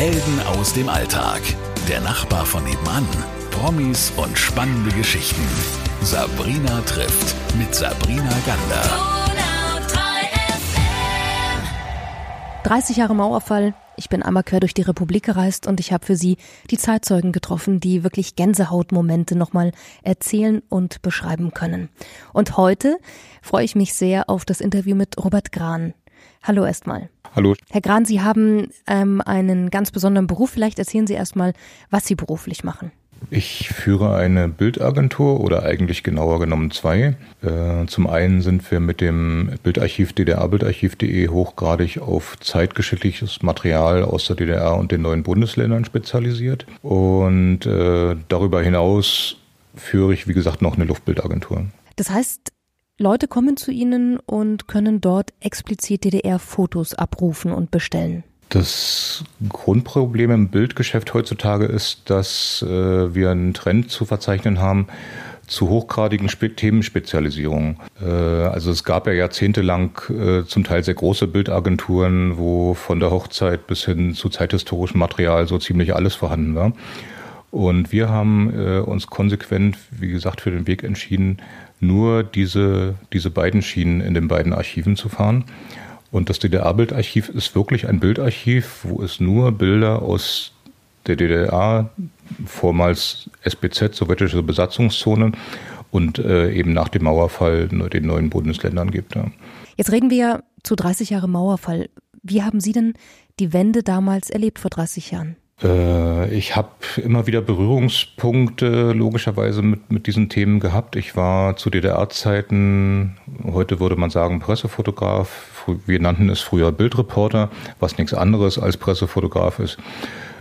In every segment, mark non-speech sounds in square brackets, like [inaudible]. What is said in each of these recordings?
Helden aus dem Alltag. Der Nachbar von nebenan. Promis und spannende Geschichten. Sabrina trifft mit Sabrina Gander. 30 Jahre Mauerfall. Ich bin einmal quer durch die Republik gereist und ich habe für Sie die Zeitzeugen getroffen, die wirklich Gänsehautmomente nochmal erzählen und beschreiben können. Und heute freue ich mich sehr auf das Interview mit Robert Gran. Hallo erstmal. Hallo. Herr Gran, Sie haben ähm, einen ganz besonderen Beruf. Vielleicht erzählen Sie erstmal, was Sie beruflich machen. Ich führe eine Bildagentur oder eigentlich genauer genommen zwei. Äh, zum einen sind wir mit dem Bildarchiv ddrbildarchiv.de hochgradig auf zeitgeschichtliches Material aus der DDR und den neuen Bundesländern spezialisiert. Und äh, darüber hinaus führe ich, wie gesagt, noch eine Luftbildagentur. Das heißt, Leute kommen zu Ihnen und können dort explizit DDR-Fotos abrufen und bestellen. Das Grundproblem im Bildgeschäft heutzutage ist, dass äh, wir einen Trend zu verzeichnen haben zu hochgradigen Spe Themenspezialisierungen. Äh, also es gab ja jahrzehntelang äh, zum Teil sehr große Bildagenturen, wo von der Hochzeit bis hin zu zeithistorischem Material so ziemlich alles vorhanden war. Und wir haben äh, uns konsequent, wie gesagt, für den Weg entschieden, nur diese, diese beiden Schienen in den beiden Archiven zu fahren. Und das DDR-Bildarchiv ist wirklich ein Bildarchiv, wo es nur Bilder aus der DDR, vormals SBZ, sowjetische Besatzungszone, und äh, eben nach dem Mauerfall den neuen Bundesländern gibt. Ja. Jetzt reden wir ja zu 30 Jahre Mauerfall. Wie haben Sie denn die Wende damals erlebt vor 30 Jahren? Äh, ich habe immer wieder Berührungspunkte logischerweise mit, mit diesen Themen gehabt. Ich war zu DDR-Zeiten, heute würde man sagen Pressefotograf, wir nannten es früher Bildreporter, was nichts anderes als Pressefotograf ist.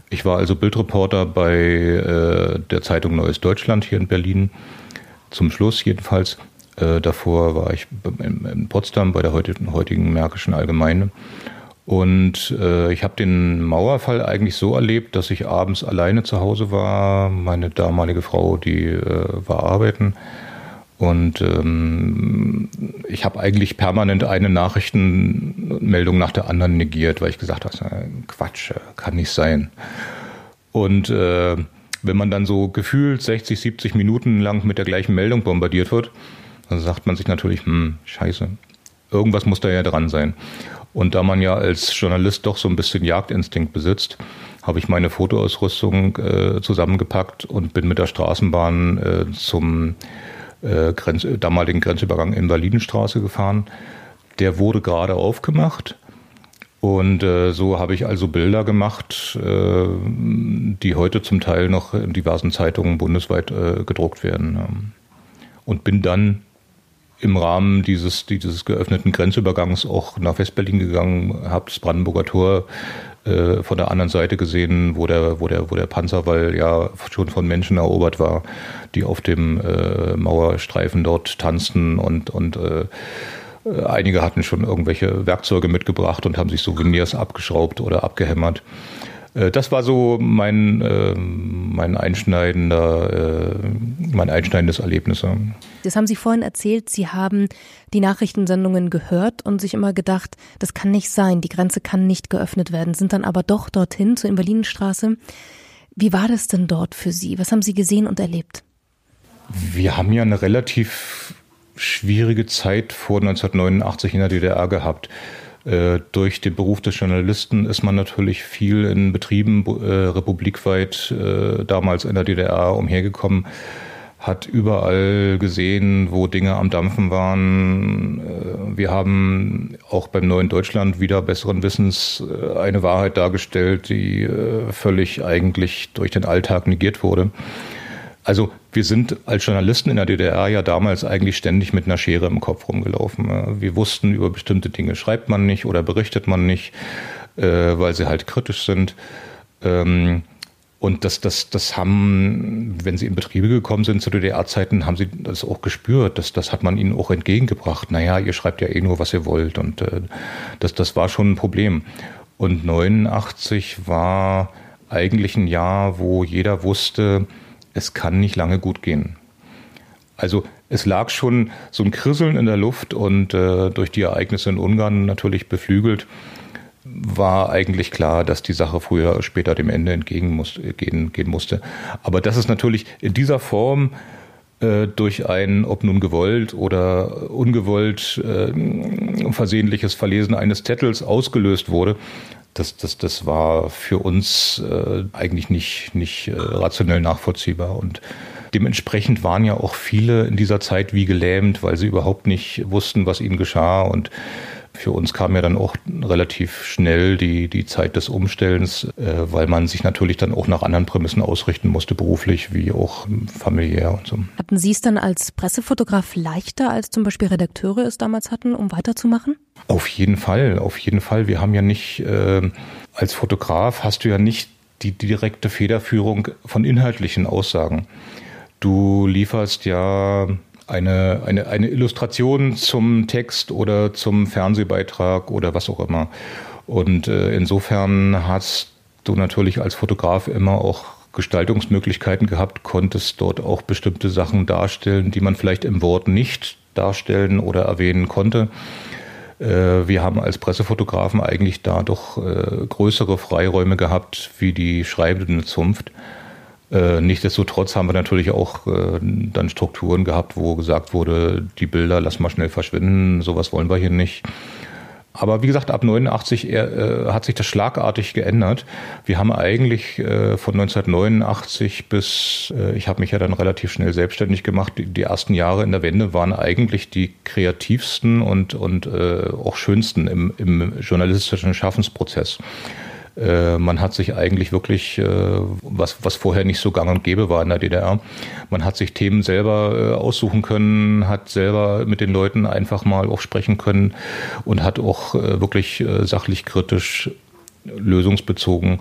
Ich war also Bildreporter bei äh, der Zeitung Neues Deutschland hier in Berlin, zum Schluss jedenfalls. Äh, davor war ich in, in Potsdam bei der heutigen, heutigen Märkischen Allgemeine. Und äh, ich habe den Mauerfall eigentlich so erlebt, dass ich abends alleine zu Hause war. Meine damalige Frau, die äh, war arbeiten. Und ähm, ich habe eigentlich permanent eine Nachrichtenmeldung nach der anderen negiert, weil ich gesagt habe, Quatsch, kann nicht sein. Und äh, wenn man dann so gefühlt 60, 70 Minuten lang mit der gleichen Meldung bombardiert wird, dann sagt man sich natürlich, hm, scheiße, irgendwas muss da ja dran sein. Und da man ja als Journalist doch so ein bisschen Jagdinstinkt besitzt, habe ich meine Fotoausrüstung äh, zusammengepackt und bin mit der Straßenbahn äh, zum äh, Grenz damaligen Grenzübergang in Berlinstraße gefahren. Der wurde gerade aufgemacht. Und äh, so habe ich also Bilder gemacht, äh, die heute zum Teil noch in diversen Zeitungen bundesweit äh, gedruckt werden. Und bin dann im Rahmen dieses, dieses geöffneten Grenzübergangs auch nach Westberlin gegangen, habe das Brandenburger Tor äh, von der anderen Seite gesehen, wo der, wo der, wo der Panzerwall ja schon von Menschen erobert war, die auf dem äh, Mauerstreifen dort tanzten und, und äh, einige hatten schon irgendwelche Werkzeuge mitgebracht und haben sich Souvenirs abgeschraubt oder abgehämmert. Äh, das war so mein, äh, mein einschneidender, äh, mein einschneidendes Erlebnis. Das haben Sie vorhin erzählt, Sie haben die Nachrichtensendungen gehört und sich immer gedacht, das kann nicht sein, die Grenze kann nicht geöffnet werden, sind dann aber doch dorthin zur Invalidinstraße. Wie war das denn dort für Sie? Was haben Sie gesehen und erlebt? Wir haben ja eine relativ schwierige Zeit vor 1989 in der DDR gehabt. Äh, durch den Beruf des Journalisten ist man natürlich viel in Betrieben äh, republikweit, äh, damals in der DDR, umhergekommen, hat überall gesehen, wo Dinge am Dampfen waren. Wir haben auch beim Neuen Deutschland wieder besseren Wissens eine Wahrheit dargestellt, die völlig eigentlich durch den Alltag negiert wurde. Also wir sind als Journalisten in der DDR ja damals eigentlich ständig mit einer Schere im Kopf rumgelaufen. Wir wussten, über bestimmte Dinge schreibt man nicht oder berichtet man nicht, äh, weil sie halt kritisch sind. Ähm, und das, das, das haben, wenn sie in Betriebe gekommen sind zu DDR-Zeiten, haben sie das auch gespürt. Das, das hat man ihnen auch entgegengebracht. Naja, ihr schreibt ja eh nur, was ihr wollt. Und äh, das, das war schon ein Problem. Und 89 war eigentlich ein Jahr, wo jeder wusste, es kann nicht lange gut gehen. Also es lag schon so ein Krisseln in der Luft und äh, durch die Ereignisse in Ungarn natürlich beflügelt, war eigentlich klar, dass die Sache früher oder später dem Ende entgegen muss, gehen, gehen musste. Aber das ist natürlich in dieser Form äh, durch ein, ob nun gewollt oder ungewollt, äh, versehentliches Verlesen eines Zettels ausgelöst wurde, das, das, das war für uns äh, eigentlich nicht, nicht äh, rationell nachvollziehbar. Und dementsprechend waren ja auch viele in dieser Zeit wie gelähmt, weil sie überhaupt nicht wussten, was ihnen geschah. Und für uns kam ja dann auch relativ schnell die, die Zeit des Umstellens, äh, weil man sich natürlich dann auch nach anderen Prämissen ausrichten musste, beruflich wie auch familiär und so. Hatten Sie es dann als Pressefotograf leichter, als zum Beispiel Redakteure es damals hatten, um weiterzumachen? Auf jeden Fall, auf jeden Fall. Wir haben ja nicht, äh, als Fotograf hast du ja nicht die direkte Federführung von inhaltlichen Aussagen. Du lieferst ja eine, eine, eine Illustration zum Text oder zum Fernsehbeitrag oder was auch immer. Und äh, insofern hast du natürlich als Fotograf immer auch Gestaltungsmöglichkeiten gehabt, konntest dort auch bestimmte Sachen darstellen, die man vielleicht im Wort nicht darstellen oder erwähnen konnte. Äh, wir haben als Pressefotografen eigentlich da doch äh, größere Freiräume gehabt wie die schreibende Zunft. Äh, nichtsdestotrotz haben wir natürlich auch äh, dann Strukturen gehabt, wo gesagt wurde, die Bilder lass mal schnell verschwinden, sowas wollen wir hier nicht. Aber wie gesagt, ab 89 äh, hat sich das schlagartig geändert. Wir haben eigentlich äh, von 1989 bis, äh, ich habe mich ja dann relativ schnell selbstständig gemacht, die, die, ersten Jahre in der Wende waren eigentlich die kreativsten und, und äh, auch schönsten im, im journalistischen Schaffensprozess. Äh, man hat sich eigentlich wirklich, äh, was, was vorher nicht so gang und gäbe war in der DDR, man hat sich Themen selber äh, aussuchen können, hat selber mit den Leuten einfach mal auch sprechen können und hat auch wirklich sachlich kritisch, lösungsbezogen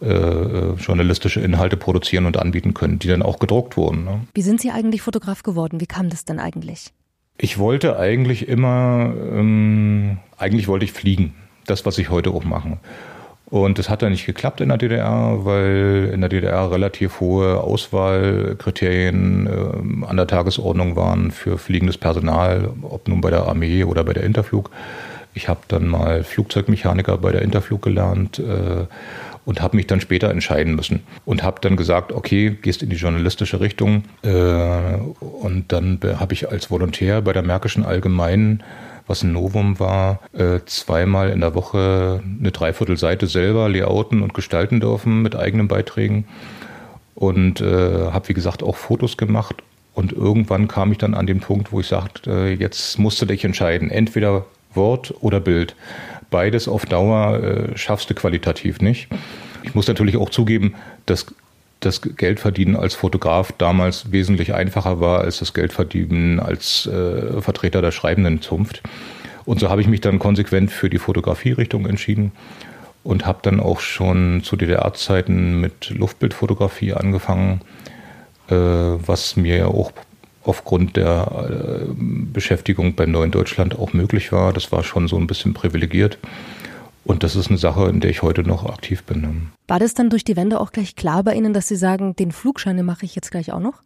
journalistische Inhalte produzieren und anbieten können, die dann auch gedruckt wurden. Ne? Wie sind Sie eigentlich Fotograf geworden? Wie kam das denn eigentlich? Ich wollte eigentlich immer, ähm, eigentlich wollte ich fliegen. Das, was ich heute auch mache. Und das hat dann nicht geklappt in der DDR, weil in der DDR relativ hohe Auswahlkriterien äh, an der Tagesordnung waren für fliegendes Personal, ob nun bei der Armee oder bei der Interflug. Ich habe dann mal Flugzeugmechaniker bei der Interflug gelernt äh, und habe mich dann später entscheiden müssen und habe dann gesagt, okay, gehst in die journalistische Richtung äh, und dann habe ich als Volontär bei der Märkischen Allgemeinen was ein Novum war, äh, zweimal in der Woche eine Dreiviertelseite selber layouten und gestalten dürfen mit eigenen Beiträgen. Und äh, habe, wie gesagt, auch Fotos gemacht. Und irgendwann kam ich dann an den Punkt, wo ich sagte, äh, jetzt musst du dich entscheiden, entweder Wort oder Bild. Beides auf Dauer schaffst du qualitativ nicht. Ich muss natürlich auch zugeben, dass das Geldverdienen als Fotograf damals wesentlich einfacher war als das Geldverdienen als äh, Vertreter der schreibenden Zunft. Und so habe ich mich dann konsequent für die Fotografierichtung entschieden und habe dann auch schon zu DDR-Zeiten mit Luftbildfotografie angefangen, äh, was mir ja auch aufgrund der äh, Beschäftigung bei Neuen Deutschland auch möglich war. Das war schon so ein bisschen privilegiert. Und das ist eine Sache, in der ich heute noch aktiv bin. War das dann durch die Wende auch gleich klar bei Ihnen, dass Sie sagen, den Flugschein mache ich jetzt gleich auch noch?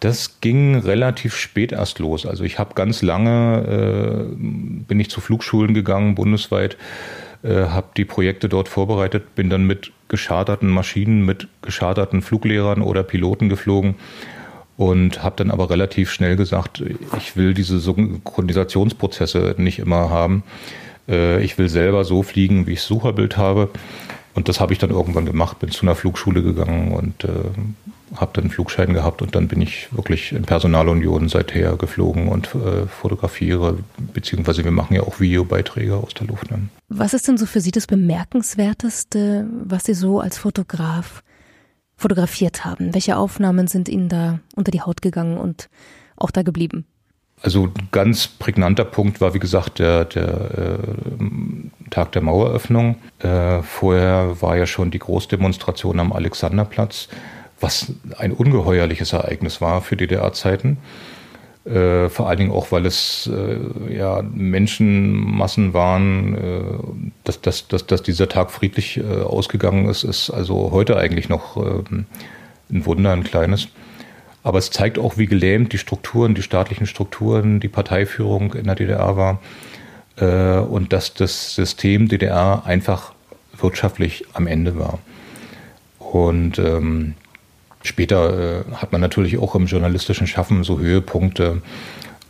Das ging relativ spät erst los. Also ich habe ganz lange, äh, bin ich zu Flugschulen gegangen, bundesweit, äh, habe die Projekte dort vorbereitet, bin dann mit gescharterten Maschinen, mit gescharterten Fluglehrern oder Piloten geflogen und habe dann aber relativ schnell gesagt, ich will diese Synchronisationsprozesse nicht immer haben. Äh, ich will selber so fliegen, wie ich Sucherbild habe. Und das habe ich dann irgendwann gemacht, bin zu einer Flugschule gegangen und äh, habe dann einen Flugschein gehabt und dann bin ich wirklich in Personalunion seither geflogen und äh, fotografiere, beziehungsweise wir machen ja auch Videobeiträge aus der Luft. Ne? Was ist denn so für Sie das Bemerkenswerteste, was Sie so als Fotograf fotografiert haben? Welche Aufnahmen sind Ihnen da unter die Haut gegangen und auch da geblieben? Also ein ganz prägnanter Punkt war, wie gesagt, der, der äh, Tag der Maueröffnung. Äh, vorher war ja schon die Großdemonstration am Alexanderplatz, was ein ungeheuerliches Ereignis war für DDR-Zeiten. Äh, vor allen Dingen auch, weil es äh, ja Menschenmassen waren, äh, dass, dass, dass, dass dieser Tag friedlich äh, ausgegangen ist, ist also heute eigentlich noch ähm, ein Wunder, ein kleines. Aber es zeigt auch, wie gelähmt die Strukturen, die staatlichen Strukturen, die Parteiführung in der DDR war. äh, und dass das System DDR einfach wirtschaftlich am Ende war. Und ähm, später äh, hat man natürlich auch im journalistischen Schaffen so Höhepunkte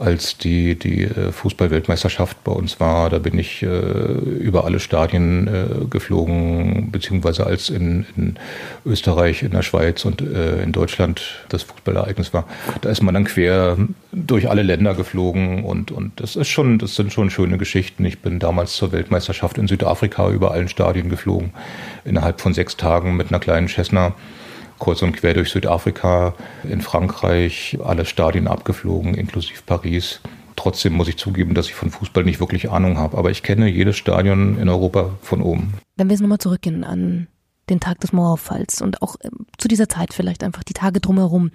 als die, die äh, Fußball-Weltmeisterschaft bei uns war. Da bin ich äh, über alle Stadien äh, geflogen, beziehungsweise als in, in, Österreich, in der Schweiz und äh, in Deutschland das Fußballereignis war. Da ist man dann quer durch alle Länder geflogen und, und das ist schon, das sind schon schöne Geschichten. Ich bin damals zur Weltmeisterschaft in Südafrika über allen Stadien geflogen, innerhalb von sechs Tagen mit einer kleinen Cessna kreuz und quer durch Südafrika, in Frankreich, alle Stadien abgeflogen, inklusive Paris. Trotzdem muss ich zugeben, dass ich von Fußball nicht wirklich Ahnung habe, aber ich kenne jedes Stadion in Europa von oben. Wenn wir jetzt nochmal zurückgehen an den Tag des Mauerfalls und auch ähm, zu dieser Zeit vielleicht einfach die Tage drumherum.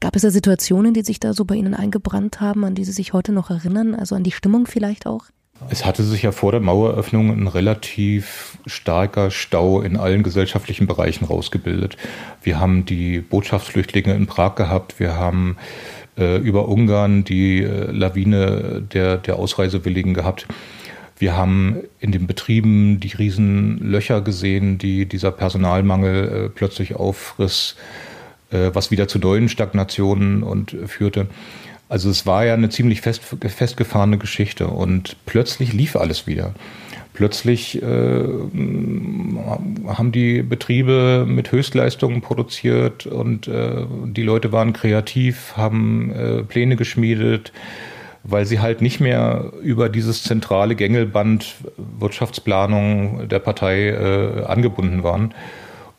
Gab es da Situationen, die sich da so bei Ihnen eingebrannt haben, an die Sie sich heute noch erinnern? Also an die Stimmung vielleicht auch? Es hatte sich ja vor der Maueröffnung ein relativ starker Stau in allen gesellschaftlichen Bereichen rausgebildet. Wir haben die Botschaftsflüchtlinge in Prag gehabt, wir haben äh, über Ungarn die äh, Lawine der, der Ausreisewilligen gehabt. Wir haben in den Betrieben die riesen Löcher gesehen, die dieser Personalmangel äh, plötzlich aufriss, äh, was wieder zu neuen Stagnationen und äh, führte. Also es war ja eine ziemlich fest, festgefahrene Geschichte und plötzlich lief alles wieder. Plötzlich äh, haben die Betriebe mit Höchstleistungen produziert und äh, die Leute waren kreativ, haben äh, Pläne geschmiedet, weil sie halt nicht mehr über dieses zentrale Gängelband Wirtschaftsplanung der Partei äh, angebunden waren.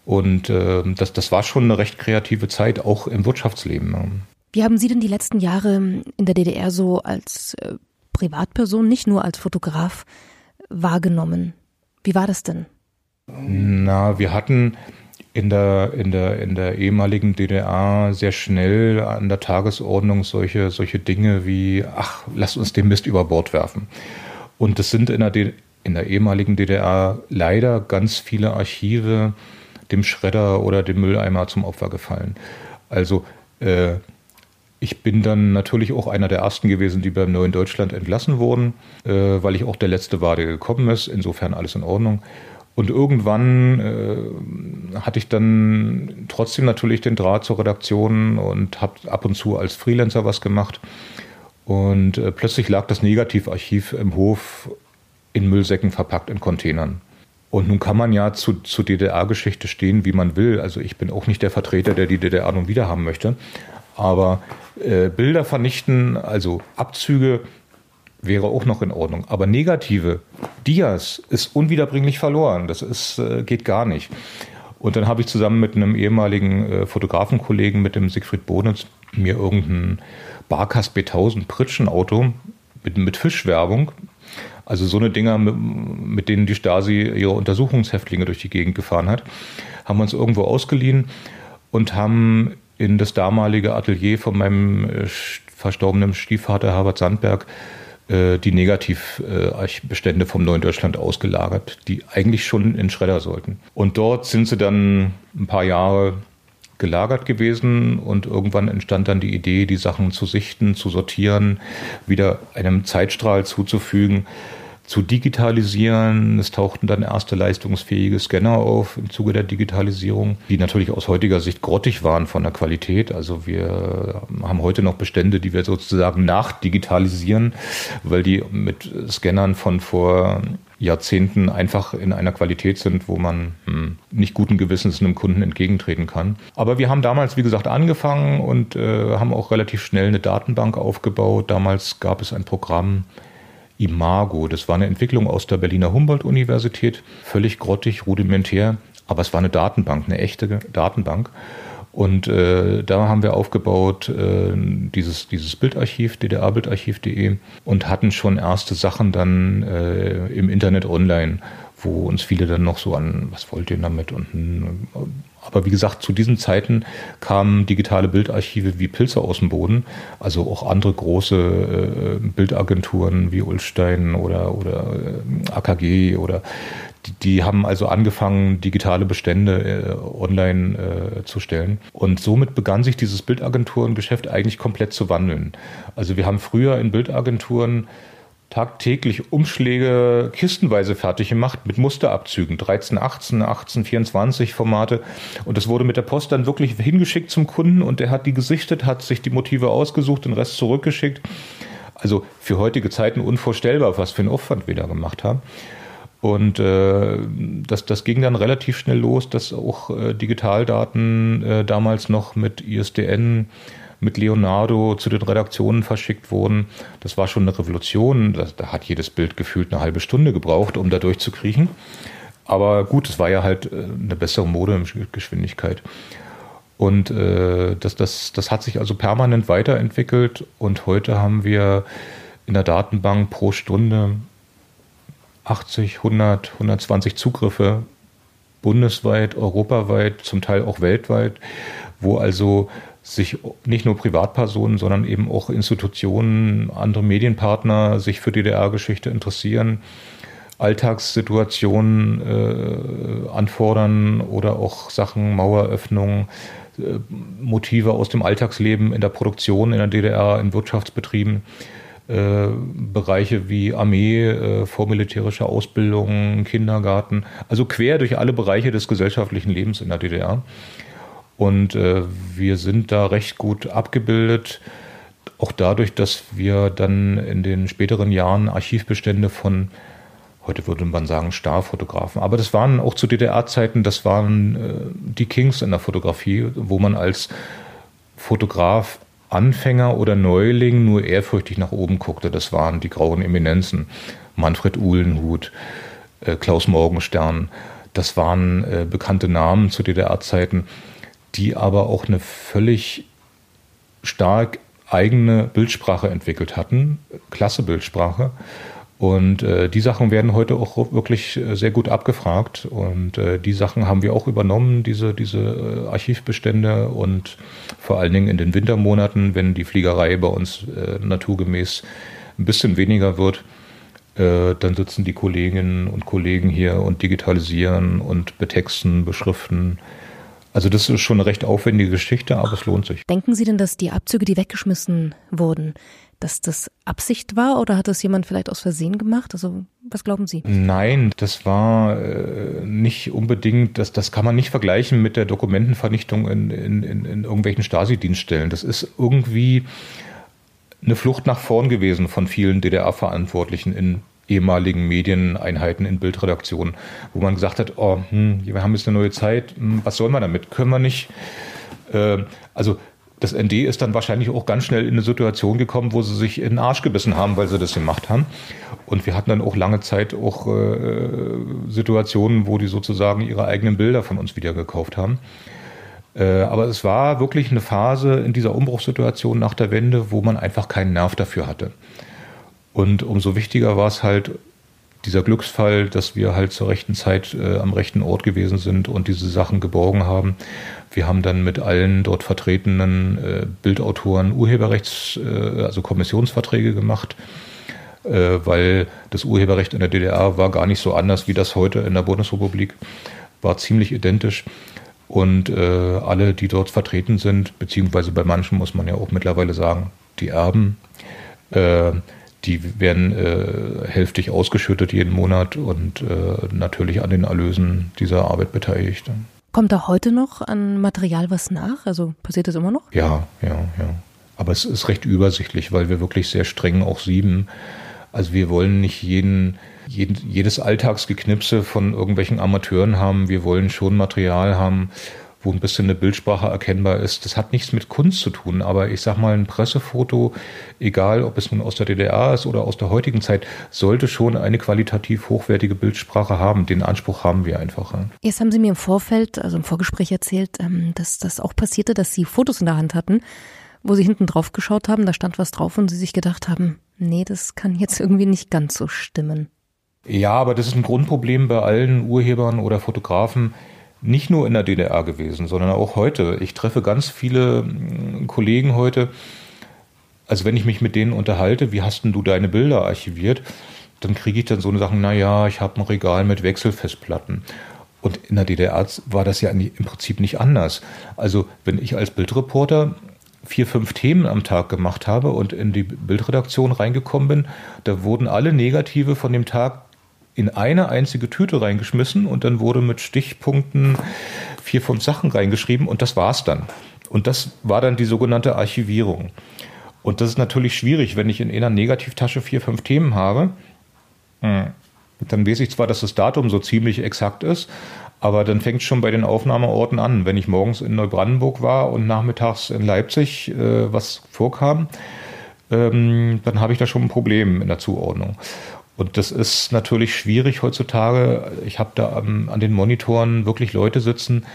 Und äh, das, das war schon eine recht kreative Zeit, auch im Wirtschaftsleben. Wie haben Sie denn die letzten Jahre in der DDR so als äh, Privatperson, nicht nur als Fotograf, wahrgenommen? Wie war das denn? Na, wir hatten in der, in der, in der ehemaligen DDR sehr schnell an der Tagesordnung solche, solche Dinge wie, ach, lasst uns den Mist über Bord werfen. Und es sind in der, in der ehemaligen DDR leider ganz viele Archive dem Schredder oder dem Mülleimer zum Opfer gefallen. Also äh, ich bin dann natürlich auch einer der ersten gewesen, die beim Neuen Deutschland entlassen wurden, äh, weil ich auch der Letzte war, der gekommen ist. Insofern alles in Ordnung. Und irgendwann äh, hatte ich dann trotzdem natürlich den Draht zur Redaktion und habe ab und zu als Freelancer was gemacht. Und äh, plötzlich lag das Negativarchiv im Hof in Müllsäcken verpackt in Containern. Und nun kann man ja zu, zu DDR-Geschichte stehen, wie man will. Also ich bin auch nicht der Vertreter, der die DDR nun wieder haben möchte. Aber äh, Bilder vernichten, also Abzüge, wäre auch noch in Ordnung. Aber negative Dias ist unwiederbringlich verloren. Das ist, äh, geht gar nicht. Und dann habe ich zusammen mit einem ehemaligen äh, Fotografenkollegen, mit dem Siegfried Bonitz, mir irgendein Barkas B1000 Pritschenauto mit, mit Fischwerbung, also so eine Dinger, mit, mit denen die Stasi ihre Untersuchungshäftlinge durch die Gegend gefahren hat, haben wir uns irgendwo ausgeliehen und haben in das damalige Atelier von meinem äh, verstorbenen Stiefvater Herbert Sandberg äh, die Negativbestände vom Neuen Deutschland ausgelagert, die eigentlich schon in Schredder sollten. Und dort sind sie dann ein paar Jahre gelagert gewesen und irgendwann entstand dann die Idee, die Sachen zu sichten, zu sortieren, wieder einem Zeitstrahl zuzufügen zu digitalisieren. Es tauchten dann erste leistungsfähige Scanner auf im Zuge der Digitalisierung, die natürlich aus heutiger Sicht grottig waren von der Qualität. Also wir haben heute noch Bestände, die wir sozusagen nachdigitalisieren, weil die mit Scannern von vor Jahrzehnten einfach in einer Qualität sind, wo man hm, nicht guten Gewissens einem Kunden entgegentreten kann. Aber wir haben damals, wie gesagt, angefangen und äh, haben auch relativ schnell eine Datenbank aufgebaut. Damals gab es ein Programm, Imago. Das war eine Entwicklung aus der Berliner Humboldt-Universität, völlig grottig, rudimentär, aber es war eine Datenbank, eine echte Datenbank. Und äh, da haben wir aufgebaut äh, dieses, dieses Bildarchiv, ddrbildarchiv.de und hatten schon erste Sachen dann äh, im Internet online, wo uns viele dann noch so an, was wollt ihr damit? Und aber wie gesagt, zu diesen Zeiten kamen digitale Bildarchive wie Pilze aus dem Boden, also auch andere große äh, Bildagenturen wie Ulstein oder, oder äh, AKG oder die, die, haben also angefangen, digitale Bestände äh, online äh, zu stellen. Und somit begann sich dieses Bildagenturengeschäft eigentlich komplett zu wandeln. Also wir haben früher in Bildagenturen tagtäglich Umschläge kistenweise fertig gemacht mit Musterabzügen, 13, 18, 18, 24 Formate. Und das wurde mit der Post dann wirklich hingeschickt zum Kunden und der hat die gesichtet, hat sich die Motive ausgesucht, den Rest zurückgeschickt. Also für heutige Zeiten unvorstellbar, was für einen Aufwand wir da gemacht haben. Und äh, das, das ging dann relativ schnell los, dass auch äh, Digitaldaten äh, damals noch mit ISDN mit Leonardo zu den Redaktionen verschickt wurden. Das war schon eine Revolution. Da, hat jedes Bild gefühlt eine halbe Stunde gebraucht, um da durchzukriechen. Aber gut, es war ja halt äh, eine bessere Modegeschwindigkeit. Und äh, das, das, das hat sich also permanent weiterentwickelt. Und heute haben wir in der Datenbank pro Stunde 80, 100, 120 Zugriffe bundesweit, europaweit, zum Teil auch weltweit, wo also sich nicht nur Privatpersonen, sondern eben auch Institutionen, andere Medienpartner sich für DDR-Geschichte interessieren, Alltagssituationen äh, anfordern oder auch Sachen, Maueröffnung, äh, Motive aus dem Alltagsleben in der Produktion in der DDR, in Wirtschaftsbetrieben. Äh, Bereiche wie Armee, äh, vormilitärische Ausbildung, Kindergarten, also quer durch alle Bereiche des gesellschaftlichen Lebens in der DDR. Und äh, wir sind da recht gut abgebildet. Auch dadurch, dass wir dann in den späteren Jahren Archivbestände von, heute würde man sagen, Starfotografen, aber das waren auch zu DDR-Zeiten, das waren äh, die Kings in der Fotografie, wo man als Fotograf Anfänger oder Neuling nur ehrfürchtig nach oben guckte. Das waren die grauen Eminenzen. Manfred Uhlenhut, äh, Klaus Morgenstern. Das waren äh, bekannte Namen zu DDR-Zeiten die aber auch eine völlig stark eigene Bildsprache entwickelt hatten, klasse Bildsprache. Und äh, die Sachen werden heute auch wirklich äh, sehr gut abgefragt. Und äh, die Sachen haben wir auch übernommen, diese, diese äh, Archivbestände. Und vor allen Dingen in den Wintermonaten, wenn die Fliegerei bei uns äh, naturgemäß ein bisschen weniger wird, äh, dann sitzen die Kolleginnen und Kollegen hier und digitalisieren und betexten, beschriften. Also das ist schon eine recht aufwendige Geschichte, aber es lohnt sich. Denken Sie denn, dass die Abzüge, die weggeschmissen wurden, dass das Absicht war oder hat das jemand vielleicht aus Versehen gemacht? Also was glauben Sie? Nein, das war äh, nicht unbedingt, das, das kann man nicht vergleichen mit der Dokumentenvernichtung in, in, in, in irgendwelchen Stasi-Dienststellen. Das ist irgendwie eine Flucht nach vorn gewesen von vielen DDR-Verantwortlichen in ehemaligen Medieneinheiten in Bildredaktionen, wo man gesagt hat, oh, hm, wir haben jetzt eine neue Zeit, hm, was soll man damit? Können wir nicht? Äh, also das ND ist dann wahrscheinlich auch ganz schnell in eine Situation gekommen, wo sie sich in den Arsch gebissen haben, weil sie das gemacht haben. Und wir hatten dann auch lange Zeit auch äh, Situationen, wo die sozusagen ihre eigenen Bilder von uns wieder gekauft haben. Äh, aber es war wirklich eine Phase in dieser Umbruchssituation nach der Wende, wo man einfach keinen Nerv dafür hatte. Und umso wichtiger war es halt, dieser Glücksfall, dass wir halt zur rechten Zeit äh, am rechten Ort gewesen sind und diese Sachen geborgen haben. Wir haben dann mit allen dort vertretenen äh, Bildautoren Urheberrechts, äh, also Kommissionsverträge gemacht, äh, weil das Urheberrecht in der DDR war gar nicht so anders wie das heute in der Bundesrepublik, war ziemlich identisch. Und äh, alle, die dort vertreten sind, beziehungsweise bei manchen muss man ja auch mittlerweile sagen, die Erben, äh, die werden äh, hälftig ausgeschüttet jeden Monat und äh, natürlich an den Erlösen dieser Arbeit beteiligt. Kommt da heute noch an Material was nach? Also passiert das immer noch? Ja, ja, ja. Aber es ist recht übersichtlich, weil wir wirklich sehr streng auch sieben. Also wir wollen nicht jeden, jeden jedes Alltagsgeknipse von irgendwelchen Amateuren haben. Wir wollen schon Material haben, wo ein bisschen eine Bildsprache erkennbar ist. Das hat nichts mit Kunst zu tun, aber ich sag mal, ein Pressefoto, egal ob es nun aus der DDR ist oder aus der heutigen Zeit, sollte schon eine qualitativ hochwertige Bildsprache haben. Den Anspruch haben wir einfach. Jetzt haben Sie mir im Vorfeld, also im Vorgespräch erzählt, ähm, dass das auch passierte, dass Sie Fotos in der Hand hatten, wo Sie hinten drauf geschaut haben, da stand was drauf und Sie sich gedacht haben, nee, das kann jetzt irgendwie nicht ganz so stimmen. Ja, aber das ist ein Grundproblem bei allen Urhebern oder Fotografen nicht nur in der DDR gewesen, sondern auch heute. Ich treffe ganz viele mm, Kollegen heute. Also wenn ich mich mit denen unterhalte, wie hast denn du deine Bilder archiviert? Dann kriege ich dann so eine Sachen, naja, ich habe ein Regal mit Wechselfestplatten. Und in der DDR war das ja im Prinzip nicht anders. Also wenn ich als Bildreporter vier, fünf Themen am Tag gemacht habe und in die Bildredaktion reingekommen bin, da wurden alle Negative von dem Tag in eine einzige Tüte reingeschmissen und dann wurde mit Stichpunkten vier, fünf Sachen reingeschrieben und das war's dann. Und das war dann die sogenannte Archivierung. Und das ist natürlich schwierig, wenn ich in einer Negativtasche vier, fünf Themen habe. Hm, dann weiß ich zwar, dass das Datum so ziemlich exakt ist, aber dann fängt es schon bei den Aufnahmeorten an. Wenn ich morgens in Neubrandenburg war und nachmittags in Leipzig äh, was vorkam, ähm, dann habe ich da schon ein Problem in der Zuordnung. Und das ist natürlich schwierig heutzutage. Ich habe da an, an den Monitoren wirklich Leute sitzen,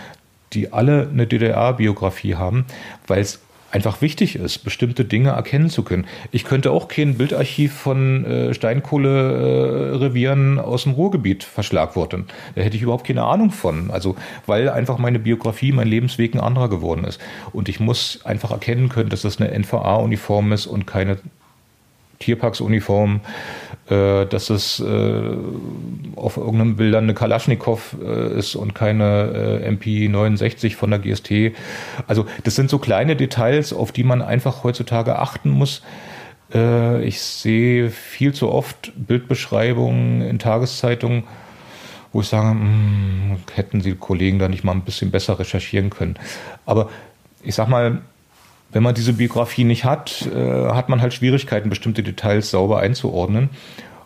die alle eine DDR-Biografie haben, weil es einfach wichtig ist, bestimmte Dinge erkennen zu können. Ich könnte auch kein Bildarchiv von äh, Steinkohlerevieren äh, aus dem Ruhrgebiet verschlagworten. Da hätte ich überhaupt keine Ahnung von. Also, weil einfach meine Biografie, mein Lebensweg ein anderer geworden ist. Und ich muss einfach erkennen können, dass das eine NVA-Uniform ist und keine Tierparksuniform, äh, dass es äh, auf irgendeinem Bild dann eine Kalaschnikow äh, ist und keine äh, MP69 von der GST. Also das sind so kleine Details, auf die man einfach heutzutage achten muss. Äh, ich sehe viel zu oft Bildbeschreibungen in Tageszeitungen, wo ich sage, mh, hm, hätten Sie Kollegen da nicht mal ein bisschen besser recherchieren können. Aber ich sag mal, wenn man diese Biografie nicht hat, äh, hat man halt Schwierigkeiten, bestimmte Details sauber einzuordnen.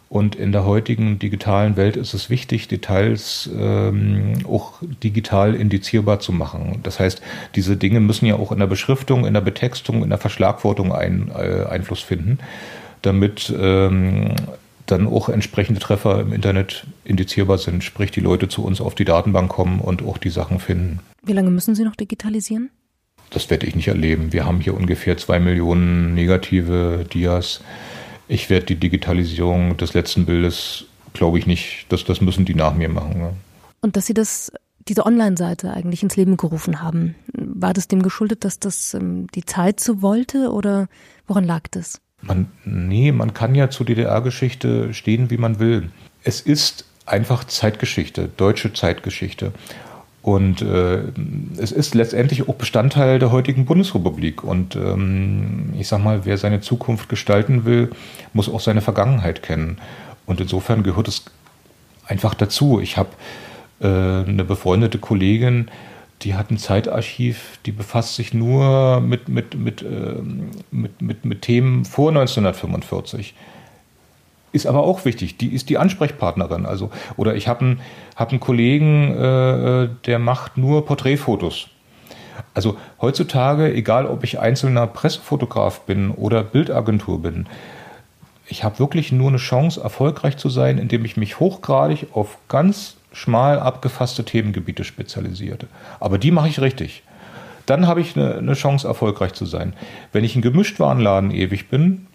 Und in der heutigen digitalen Welt ist es wichtig, Details ähm, auch digital indizierbar zu machen. Das heißt, diese Dinge müssen ja auch in der Beschriftung, in der Betextung, in der Verschlagwortung ein, äh, Einfluss finden, damit ähm, dann auch entsprechende Treffer im Internet indizierbar sind, sprich die Leute zu uns auf die Datenbank kommen und auch die Sachen finden. Wie lange müssen Sie noch digitalisieren? Das werde ich nicht erleben. Wir haben hier ungefähr zwei Millionen negative Dias. Ich werde die Digitalisierung des letzten Bildes, glaube ich nicht, das, das müssen die nach mir machen. Ne? Und dass Sie das, diese Online-Seite eigentlich ins Leben gerufen haben, war das dem geschuldet, dass das ähm, die Zeit so wollte oder woran lag das? Man, nee, man kann ja zur DDR-Geschichte stehen, wie man will. Es ist einfach Zeitgeschichte, deutsche Zeitgeschichte. Und äh, es ist letztendlich auch Bestandteil der heutigen Bundesrepublik. Und ähm, ich sag mal, wer seine Zukunft gestalten will, muss auch seine Vergangenheit kennen. Und insofern gehört es einfach dazu. Ich habe äh, eine befreundete Kollegin, die hat ein Zeitarchiv, die befasst sich nur mit, mit, mit, äh, mit, mit, mit Themen vor 1945 ist aber auch wichtig. Die ist die Ansprechpartnerin. Also, oder ich habe einen, hab Kollegen, äh, der macht nur Porträtfotos. Also heutzutage, egal ob ich einzelner Pressefotograf bin oder Bildagentur bin, ich habe wirklich nur eine Chance, erfolgreich zu sein, indem ich mich hochgradig auf ganz schmal abgefasste Themengebiete spezialisierte. Aber die mache ich richtig. Dann habe ich eine, eine Chance, erfolgreich zu sein. Wenn ich ein Gemischtwarenladen ewig bin,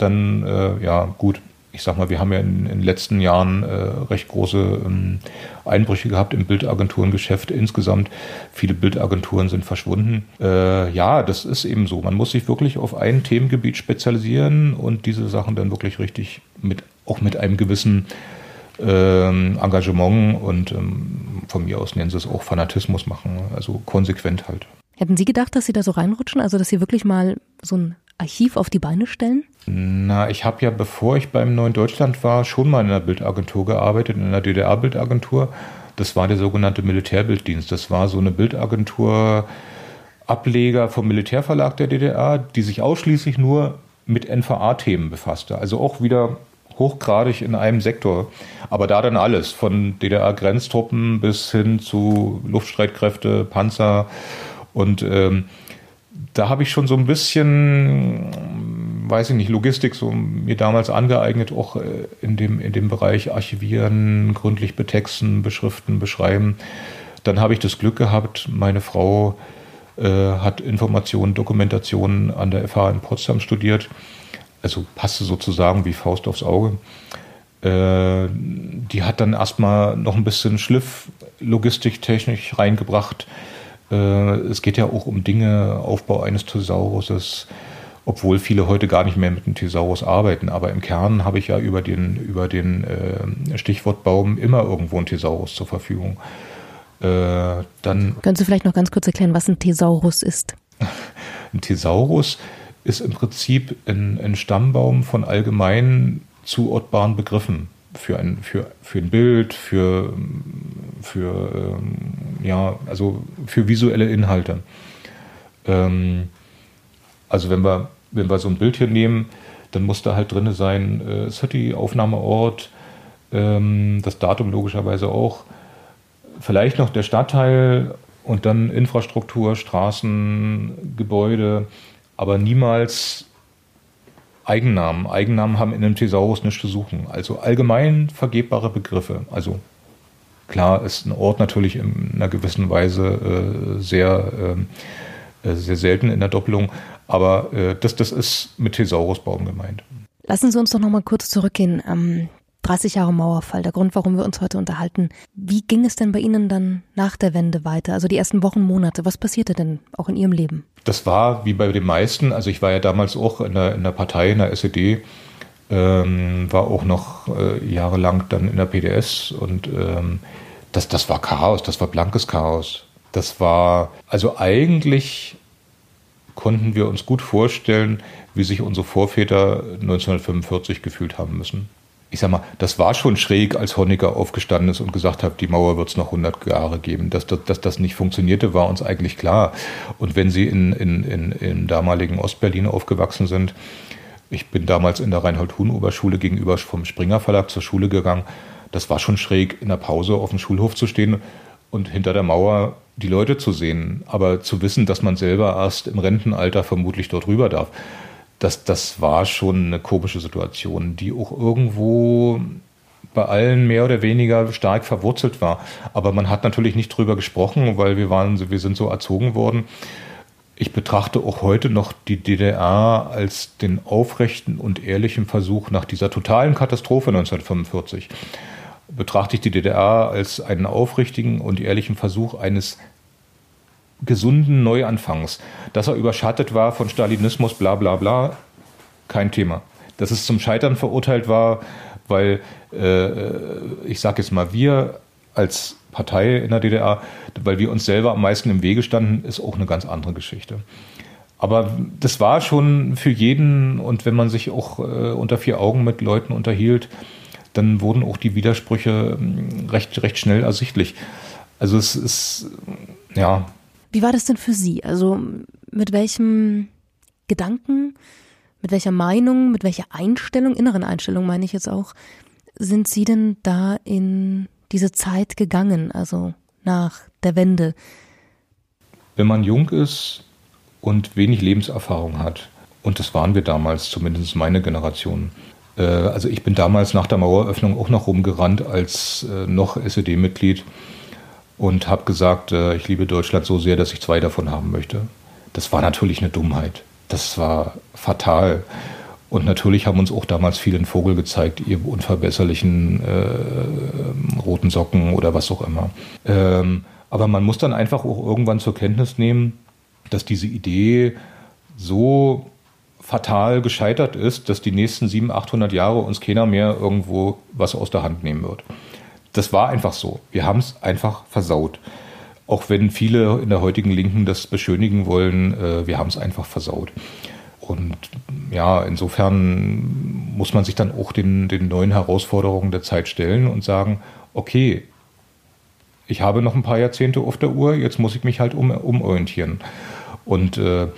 dann äh, ja gut, ich sag mal, wir haben ja in, in den letzten Jahren äh, recht große ähm, Einbrüche gehabt im Bildagenturengeschäft insgesamt. Viele Bildagenturen sind verschwunden. Äh, ja, das ist eben so. Man muss sich wirklich auf ein Themengebiet spezialisieren und diese Sachen dann wirklich richtig mit, auch mit einem gewissen ähm, Engagement und ähm, von mir aus nennen sie es auch Fanatismus machen. Also konsequent halt. Hätten Sie gedacht, dass Sie da so reinrutschen? Also, dass Sie wirklich mal so ein Archiv auf die Beine stellen? Na, ich habe ja, bevor ich beim Neuen Deutschland war, schon mal in einer Bildagentur gearbeitet, in einer DDR-Bildagentur. Das war der sogenannte Militärbilddienst. Das war so eine Bildagentur, Ableger vom Militärverlag der DDR, die sich ausschließlich nur mit NVA-Themen befasste. Also auch wieder hochgradig in einem Sektor. Aber da dann alles, von DDR-Grenztruppen bis hin zu Luftstreitkräfte, Panzer und ähm, da habe ich schon so ein bisschen, weiß ich nicht, Logistik so mir damals angeeignet, auch äh, in dem, in dem Bereich Archivieren, gründlich betexten, beschriften, beschreiben. Dann habe ich das Glück gehabt, meine Frau äh, hat Informationen, Dokumentationen an der FH in Potsdam studiert. Also passte sozusagen wie Faust aufs Auge. Äh, die hat dann erstmal noch ein bisschen Schliff logistiktechnisch reingebracht es geht ja auch um Dinge, Aufbau eines Thesauruses, obwohl viele heute gar nicht mehr mit dem Thesaurus arbeiten. Aber im Kern habe ich ja über den, über den äh, Stichwortbaum immer irgendwo ein Thesaurus zur Verfügung. Äh, dann Können Sie vielleicht noch ganz kurz erklären, was ein Thesaurus ist? [laughs] Ein Thesaurus ist im Prinzip ein, ein Stammbaum von allgemein zuordbaren Begriffen für ein, für, für ein Bild, für, für, ähm, ja, also für visuelle Inhalte. Ähm, also wenn wir, wenn wir so ein Bild hier nehmen, dann muss da halt drin sein äh, City, Aufnahmeort, ähm, das Datum logischerweise auch, vielleicht noch der Stadtteil und dann Infrastruktur, Straßen, Gebäude, aber niemals Eigennamen. Eigennamen haben in einem Thesaurus nichts zu suchen. Also allgemein vergebbare Begriffe. Also klar ist ein Ort natürlich in einer gewissen Weise äh, sehr, äh, sehr selten in der Doppelung, aber äh, das, das ist mit Thesaurusbaum gemeint. Lassen Sie uns doch noch mal kurz zurückgehen. Ähm, 30 Jahre Mauerfall, der Grund, warum wir uns heute unterhalten. Wie ging es denn bei Ihnen dann nach der Wende weiter? Also die ersten Wochen, Monate, was passierte denn auch in Ihrem Leben? Das war wie bei den meisten, also ich war ja damals auch in der, in der Partei, in der SED, ähm, war auch noch äh, jahrelang dann in der PDS und ähm, das, das war Chaos, das war blankes Chaos. Das war, also eigentlich konnten wir uns gut vorstellen, wie sich unsere Vorväter 1945 gefühlt haben müssen ich sag mal, das war schon schräg, als Honecker aufgestanden ist und gesagt hat, die Mauer wird es noch 100 Jahre geben. Dass, dass, dass das nicht funktionierte, war uns eigentlich klar. Und wenn Sie in, in, in, in damaligen Ostberlin aufgewachsen sind, ich bin damals in der Reinhold-Huhn-Oberschule gegenüber vom Springer Verlag zur Schule gegangen. Das war schon schräg, in der Pause auf dem Schulhof zu stehen und hinter der Mauer die Leute zu sehen. Aber zu wissen, dass man selber erst im Rentenalter vermutlich dort rüber darf das, das war schon eine komische Situation, die auch irgendwo bei allen mehr oder weniger stark verwurzelt war. Aber man hat natürlich nicht drüber gesprochen, weil wir waren, wir sind so erzogen worden. Ich betrachte auch heute noch die DDR als den aufrechten und ehrlichen Versuch nach dieser totalen Katastrophe 1945. Betrachte ich die DDR als einen aufrichtigen und ehrlichen Versuch eines gesunden Neuanfangs. Dass er überschattet war von Stalinismus, bla bla bla, kein Thema. Dass es zum Scheitern verurteilt war, weil, äh, ich sage jetzt mal, wir als Partei in der DDR, weil wir uns selber am meisten im Wege standen, ist auch eine ganz andere Geschichte. Aber das war schon für jeden und wenn man sich auch äh, unter vier Augen mit Leuten unterhielt, dann wurden auch die Widersprüche hm, recht, recht schnell ersichtlich. Also es ist, ja, wie war das denn für Sie? Also mit welchem Gedanken, mit welcher Meinung, mit welcher Einstellung, inneren Einstellung meine ich jetzt auch, sind Sie denn da in diese Zeit gegangen, also nach der Wende? Wenn man jung ist und wenig Lebenserfahrung hat, und das waren wir damals, zumindest meine Generation, äh, also ich bin damals nach der Maueröffnung auch noch rumgerannt als äh, noch SED-Mitglied und habe gesagt, äh, ich liebe Deutschland so sehr, dass ich zwei davon haben möchte. Das war natürlich eine Dummheit. Das war fatal. Und natürlich haben uns auch damals vielen Vogel gezeigt, ihr unverbesserlichen äh, roten Socken oder was auch immer. Ähm, aber man muss dann einfach auch irgendwann zur Kenntnis nehmen, dass diese Idee so fatal gescheitert ist, dass die nächsten 700, 800 Jahre uns keiner mehr irgendwo was aus der Hand nehmen wird das war einfach so. Wir haben es einfach versaut. Auch wenn viele in der heutigen Linken das beschönigen wollen, äh, wir haben es einfach versaut. Und ja, insofern muss man sich dann auch den, den neuen Herausforderungen der Zeit stellen und sagen, okay, ich habe noch ein paar Jahrzehnte auf der Uhr, jetzt muss ich mich halt um, umorientieren. Und äh,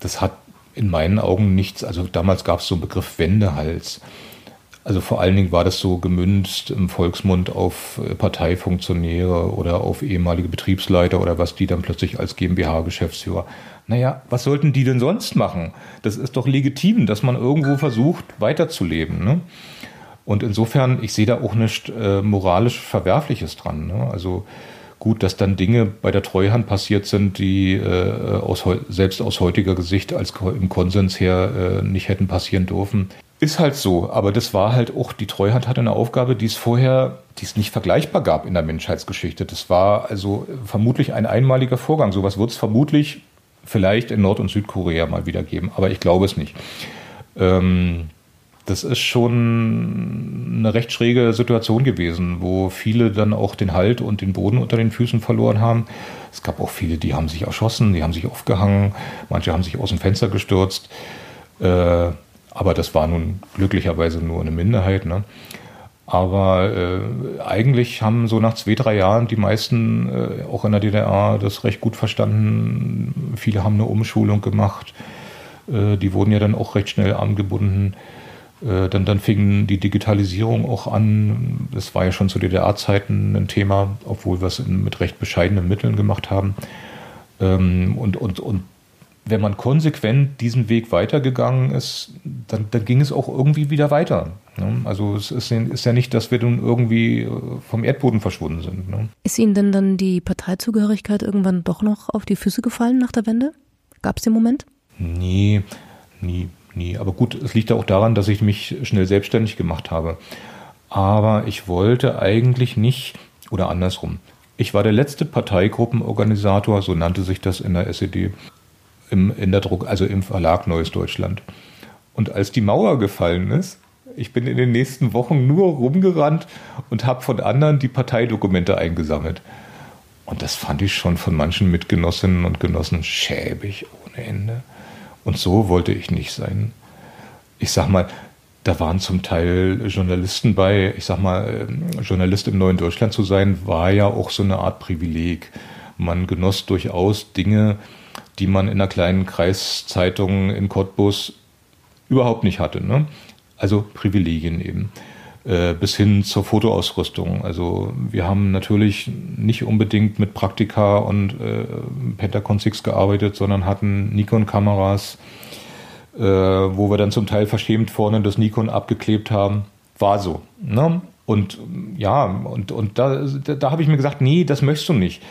das hat in meinen Augen nichts, also damals gab es so einen Begriff Wendehals. Also vor allen Dingen war das so gemünzt im Volksmund auf äh, Parteifunktionäre oder auf ehemalige Betriebsleiter oder was die dann plötzlich als GmbH-Geschäftsführer. Naja, was sollten die denn sonst machen? Das ist doch legitim, dass man irgendwo versucht, weiterzuleben. Ne? Und insofern, ich sehe da auch nichts äh, moralisch Verwerfliches dran. Ne? Also gut, dass dann Dinge bei der Treuhand passiert sind, die äh, aus, selbst aus heutiger Sicht als im Konsens her äh, nicht hätten passieren dürfen. Ist halt so, aber das war halt auch, die Treuhand hatte eine Aufgabe, die es vorher, die es nicht vergleichbar gab in der Menschheitsgeschichte. Das war also vermutlich ein einmaliger Vorgang. Sowas wird es vermutlich vielleicht in Nord- und Südkorea mal wieder geben, aber ich glaube es nicht. Ähm, das ist schon eine recht schräge Situation gewesen, wo viele dann auch den Halt und den Boden unter den Füßen verloren haben. Es gab auch viele, die haben sich erschossen, die haben sich aufgehangen, manche haben sich aus dem Fenster gestürzt. Äh, aber das war nun glücklicherweise nur eine Minderheit. Ne? Aber äh, eigentlich haben so nach zwei, drei Jahren die meisten äh, auch in der DDR das recht gut verstanden. Viele haben eine Umschulung gemacht. Äh, die wurden ja dann auch recht schnell angebunden. Äh, dann, dann fing die Digitalisierung auch an. Das war ja schon zu DDR-Zeiten ein Thema, obwohl wir es mit recht bescheidenen Mitteln gemacht haben. Ähm, und, und, und wenn man konsequent diesen Weg weitergegangen ist, dann, dann ging es auch irgendwie wieder weiter. Ne? Also es ist, ist, ja nicht, dass wir nun irgendwie äh, vom Erdboden verschwunden sind. Ne? Ist Ihnen denn dann die Parteizugehörigkeit irgendwann doch noch auf die Füße gefallen nach der Wende? Gab es den Moment? Nee, nie, nie. Aber gut, es liegt ja auch daran, dass ich mich schnell selbstständig gemacht habe. Aber ich wollte eigentlich nicht, oder andersrum. Ich war der letzte Parteigruppenorganisator, so nannte sich das in der SED, im, in der Druck, also im Verlag Neues Deutschland. Und als die Mauer gefallen ist, ich bin in den nächsten Wochen nur rumgerannt und habe von anderen die Parteidokumente eingesammelt. Und das fand ich schon von manchen Mitgenossinnen und Genossen schäbig ohne Ende. Und so wollte ich nicht sein. Ich sag mal, da waren zum Teil Journalisten bei. Ich sag mal, ähm, Journalist im neuen Deutschland zu sein, war ja auch so eine Art Privileg. Man genoss durchaus Dinge, die man in einer kleinen Kreiszeitung in Cottbus überhaupt nicht hatte. Ne? Also Privilegien eben. Äh, bis hin zur Fotoausrüstung. Also wir haben natürlich nicht unbedingt mit Praktika und äh, Pentacon 6 gearbeitet, sondern hatten Nikon-Kameras, äh, wo wir dann zum Teil verschämt vorne das Nikon abgeklebt haben. War so. Ne? Und ja, und, und da, da, da habe ich mir gesagt, nee, das möchtest du nicht.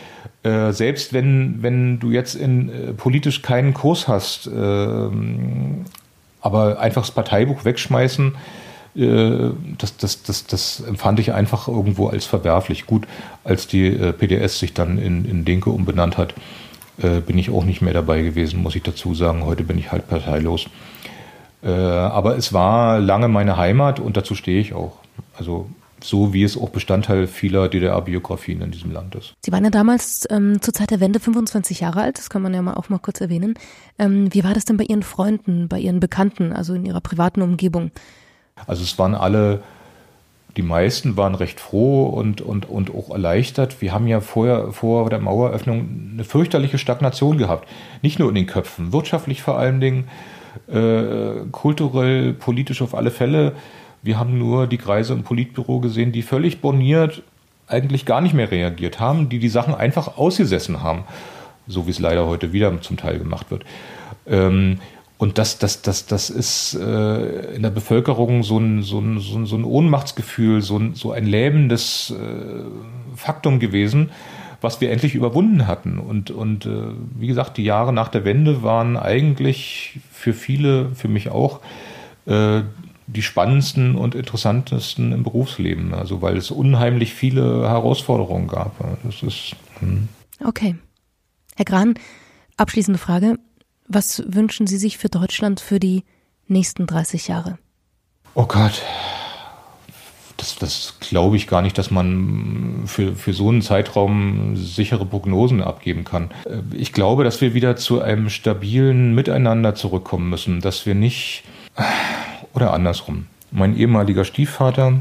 Äh, selbst wenn, wenn du jetzt in, äh, politisch keinen Kurs hast, äh, aber einfach das Parteibuch wegschmeißen, äh, das, das, das, das empfand ich einfach irgendwo als verwerflich. Gut, als die äh, PDS sich dann in, in Linke umbenannt hat, bin ich auch nicht mehr dabei gewesen, muss ich dazu sagen. Heute bin ich halt parteilos. aber es war lange meine Heimat und dazu stehe ich auch. Also so wie es auch Bestandteil vieler DDR-Biografien in diesem Land ist. Sie waren ja damals ähm, zur Zeit der Wende 25 Jahre alt, das kann man ja mal auch mal kurz erwähnen. Ähm, wie war das denn bei Ihren Freunden, bei Ihren Bekannten, also in Ihrer privaten Umgebung? Also es waren alle, die meisten waren recht froh und, und, und auch erleichtert. Wir haben ja vorher, vor der Maueröffnung eine fürchterliche Stagnation gehabt. Nicht nur in den Köpfen, wirtschaftlich vor allen Dingen, äh, kulturell, politisch auf alle Fälle. Wir haben nur die Kreise im Politbüro gesehen, die völlig borniert eigentlich gar nicht mehr reagiert haben, die die Sachen einfach ausgesessen haben, so wie es leider heute wieder zum Teil gemacht wird. Ähm, und das, das, das, das ist äh, in der Bevölkerung so ein, so ein, so ein, so ein Ohnmachtsgefühl, so ein, so ein lähmendes äh, Faktum gewesen, was wir endlich überwunden hatten. Und, und äh, wie gesagt, die Jahre nach der Wende waren eigentlich für viele, für mich auch, die spannendsten und interessantesten im Berufsleben. Also weil es unheimlich viele Herausforderungen gab. Das ist. Hm. Okay. Herr Gran, abschließende Frage. Was wünschen Sie sich für Deutschland für die nächsten 30 Jahre? Oh Gott. Das, das glaube ich gar nicht, dass man für, für so einen Zeitraum sichere Prognosen abgeben kann. Ich glaube, dass wir wieder zu einem stabilen Miteinander zurückkommen müssen, dass wir nicht oder andersrum. Mein ehemaliger Stiefvater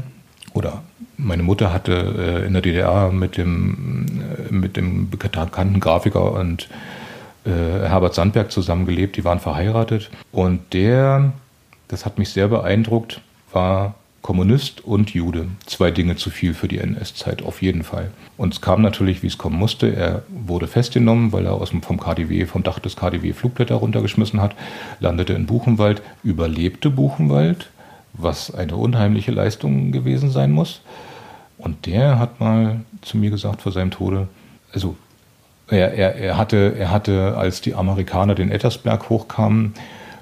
oder meine Mutter hatte äh, in der DDR mit dem, äh, mit dem bekannten Grafiker und äh, Herbert Sandberg zusammengelebt, die waren verheiratet. Und der, das hat mich sehr beeindruckt, war Kommunist und Jude. Zwei Dinge zu viel für die NS-Zeit, auf jeden Fall. Und es kam natürlich, wie es kommen musste. Er wurde festgenommen, weil er aus dem, vom KDW, vom Dach des KDW Flugblätter runtergeschmissen hat, landete in Buchenwald, überlebte Buchenwald, was eine unheimliche Leistung gewesen sein muss. Und der hat mal zu mir gesagt vor seinem Tode, also er, er, er, hatte, er hatte, als die Amerikaner den Ettersberg hochkamen,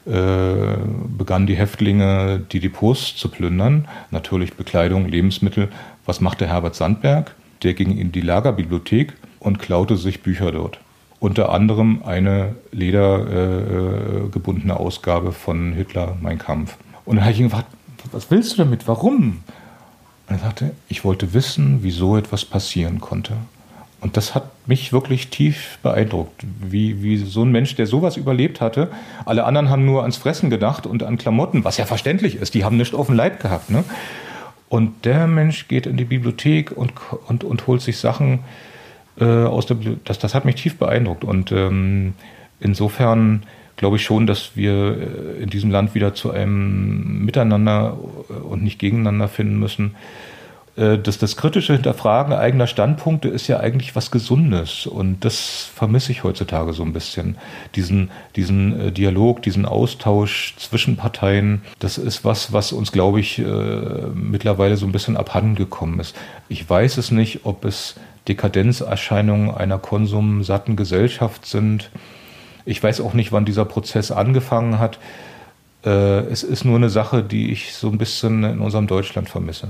begannen die Häftlinge die Depots zu plündern. Natürlich Bekleidung, Lebensmittel. Was machte Herbert Sandberg? Der ging in die Lagerbibliothek und klaute sich Bücher dort. Unter anderem eine ledergebundene äh, Ausgabe von Hitler, Mein Kampf. Und dann habe ich ihn gefragt, was willst du damit? Warum? Und er sagte, ich wollte wissen, wieso etwas passieren konnte. Und das hat mich wirklich tief beeindruckt, wie, wie so ein Mensch, der sowas überlebt hatte. Alle anderen haben nur ans Fressen gedacht und an Klamotten, was ja verständlich ist. Die haben nichts auf dem Leib gehabt. Ne? Und der Mensch geht in die Bibliothek und, und, und holt sich Sachen äh, aus der Bibliothek. Das, das hat mich tief beeindruckt. Und ähm, insofern glaube ich schon, dass wir äh, in diesem Land wieder zu einem Miteinander äh, und nicht gegeneinander finden müssen. Äh, das, das kritische Hinterfragen eigener Standpunkte ist ja eigentlich was Gesundes und das vermisse ich heutzutage so ein bisschen. Diesen, diesen äh, Dialog, diesen Austausch zwischen Parteien, das ist was, was uns, glaube ich, äh, mittlerweile so ein bisschen abhanden gekommen ist. Ich weiß es nicht, ob es Dekadenzerscheinungen einer konsumsatten Gesellschaft sind. Ich weiß auch nicht, wann dieser Prozess angefangen hat. Es ist nur eine Sache, die ich so ein bisschen in unserem Deutschland vermisse.